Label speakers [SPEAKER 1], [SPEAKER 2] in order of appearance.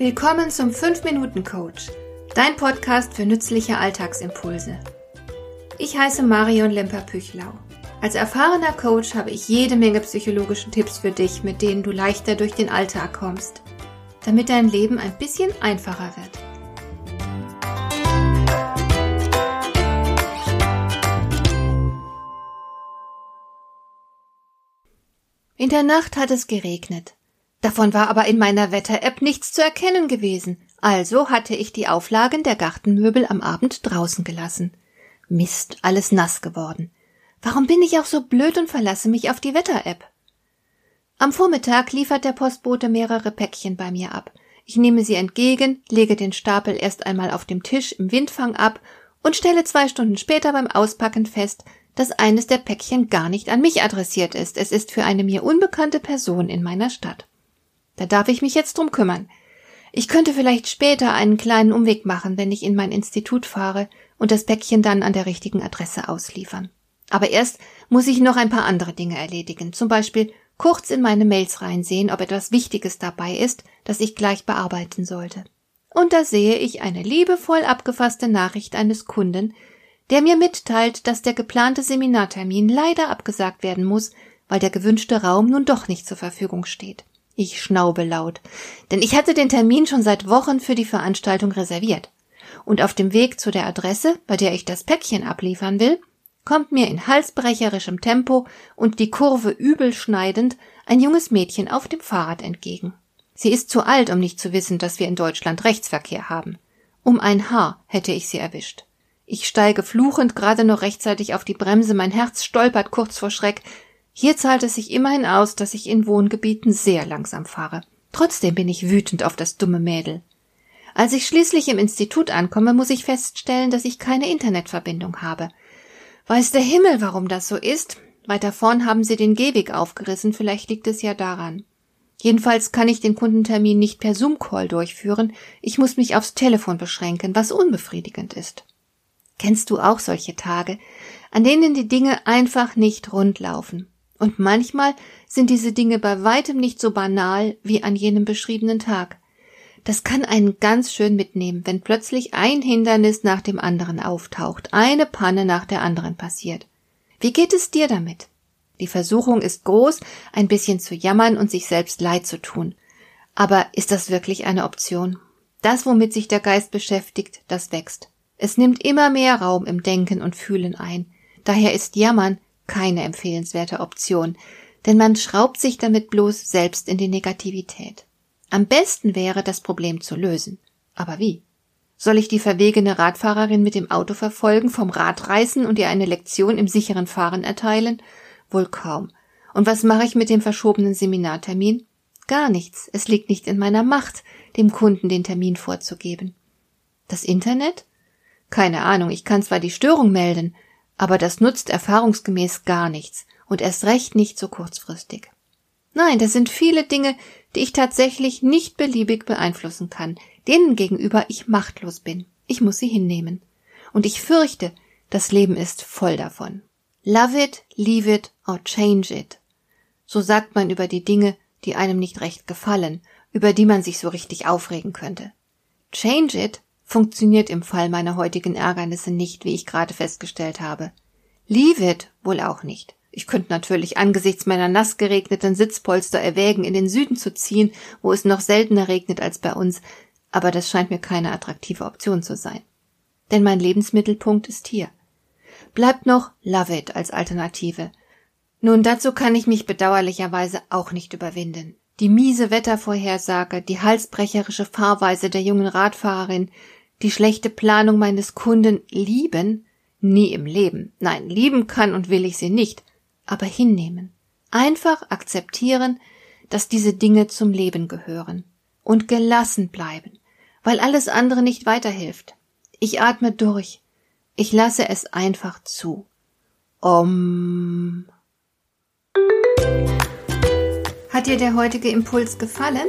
[SPEAKER 1] Willkommen zum 5-Minuten-Coach, dein Podcast für nützliche Alltagsimpulse. Ich heiße Marion Lemper-Püchlau. Als erfahrener Coach habe ich jede Menge psychologische Tipps für dich, mit denen du leichter durch den Alltag kommst, damit dein Leben ein bisschen einfacher wird. In der Nacht hat es geregnet. Davon war aber in meiner Wetter-App nichts zu erkennen gewesen, also hatte ich die Auflagen der Gartenmöbel am Abend draußen gelassen. Mist, alles nass geworden. Warum bin ich auch so blöd und verlasse mich auf die Wetter-App? Am Vormittag liefert der Postbote mehrere Päckchen bei mir ab. Ich nehme sie entgegen, lege den Stapel erst einmal auf dem Tisch im Windfang ab und stelle zwei Stunden später beim Auspacken fest, dass eines der Päckchen gar nicht an mich adressiert ist. Es ist für eine mir unbekannte Person in meiner Stadt. Da darf ich mich jetzt drum kümmern. Ich könnte vielleicht später einen kleinen Umweg machen, wenn ich in mein Institut fahre und das Päckchen dann an der richtigen Adresse ausliefern. Aber erst muss ich noch ein paar andere Dinge erledigen, zum Beispiel kurz in meine Mails reinsehen, ob etwas Wichtiges dabei ist, das ich gleich bearbeiten sollte. Und da sehe ich eine liebevoll abgefasste Nachricht eines Kunden, der mir mitteilt, dass der geplante Seminartermin leider abgesagt werden muss, weil der gewünschte Raum nun doch nicht zur Verfügung steht. Ich schnaube laut, denn ich hatte den Termin schon seit Wochen für die Veranstaltung reserviert. Und auf dem Weg zu der Adresse, bei der ich das Päckchen abliefern will, kommt mir in halsbrecherischem Tempo und die Kurve übel schneidend ein junges Mädchen auf dem Fahrrad entgegen. Sie ist zu alt, um nicht zu wissen, dass wir in Deutschland Rechtsverkehr haben. Um ein Haar hätte ich sie erwischt. Ich steige fluchend gerade noch rechtzeitig auf die Bremse, mein Herz stolpert kurz vor Schreck, hier zahlt es sich immerhin aus, dass ich in Wohngebieten sehr langsam fahre. Trotzdem bin ich wütend auf das dumme Mädel. Als ich schließlich im Institut ankomme, muss ich feststellen, dass ich keine Internetverbindung habe. Weiß der Himmel, warum das so ist? Weiter vorn haben sie den Gehweg aufgerissen, vielleicht liegt es ja daran. Jedenfalls kann ich den Kundentermin nicht per Zoom-Call durchführen, ich muss mich aufs Telefon beschränken, was unbefriedigend ist. Kennst du auch solche Tage, an denen die Dinge einfach nicht rund laufen? Und manchmal sind diese Dinge bei weitem nicht so banal wie an jenem beschriebenen Tag. Das kann einen ganz schön mitnehmen, wenn plötzlich ein Hindernis nach dem anderen auftaucht, eine Panne nach der anderen passiert. Wie geht es dir damit? Die Versuchung ist groß, ein bisschen zu jammern und sich selbst leid zu tun. Aber ist das wirklich eine Option? Das, womit sich der Geist beschäftigt, das wächst. Es nimmt immer mehr Raum im Denken und Fühlen ein. Daher ist Jammern keine empfehlenswerte Option, denn man schraubt sich damit bloß selbst in die Negativität. Am besten wäre, das Problem zu lösen. Aber wie? Soll ich die verwegene Radfahrerin mit dem Auto verfolgen, vom Rad reißen und ihr eine Lektion im sicheren Fahren erteilen? Wohl kaum. Und was mache ich mit dem verschobenen Seminartermin? Gar nichts. Es liegt nicht in meiner Macht, dem Kunden den Termin vorzugeben. Das Internet? Keine Ahnung, ich kann zwar die Störung melden, aber das nutzt erfahrungsgemäß gar nichts und erst recht nicht so kurzfristig. Nein, das sind viele Dinge, die ich tatsächlich nicht beliebig beeinflussen kann, denen gegenüber ich machtlos bin. Ich muss sie hinnehmen. Und ich fürchte, das Leben ist voll davon. Love it, leave it or change it. So sagt man über die Dinge, die einem nicht recht gefallen, über die man sich so richtig aufregen könnte. Change it funktioniert im Fall meiner heutigen Ärgernisse nicht, wie ich gerade festgestellt habe. Leave it wohl auch nicht. Ich könnte natürlich angesichts meiner nass geregneten Sitzpolster erwägen, in den Süden zu ziehen, wo es noch seltener regnet als bei uns, aber das scheint mir keine attraktive Option zu sein. Denn mein Lebensmittelpunkt ist hier. Bleibt noch Love It als Alternative. Nun, dazu kann ich mich bedauerlicherweise auch nicht überwinden. Die miese Wettervorhersage, die halsbrecherische Fahrweise der jungen Radfahrerin, die schlechte Planung meines Kunden lieben? Nie im Leben. Nein, lieben kann und will ich sie nicht, aber hinnehmen. Einfach akzeptieren, dass diese Dinge zum Leben gehören. Und gelassen bleiben, weil alles andere nicht weiterhilft. Ich atme durch. Ich lasse es einfach zu. Om. Hat dir der heutige Impuls gefallen?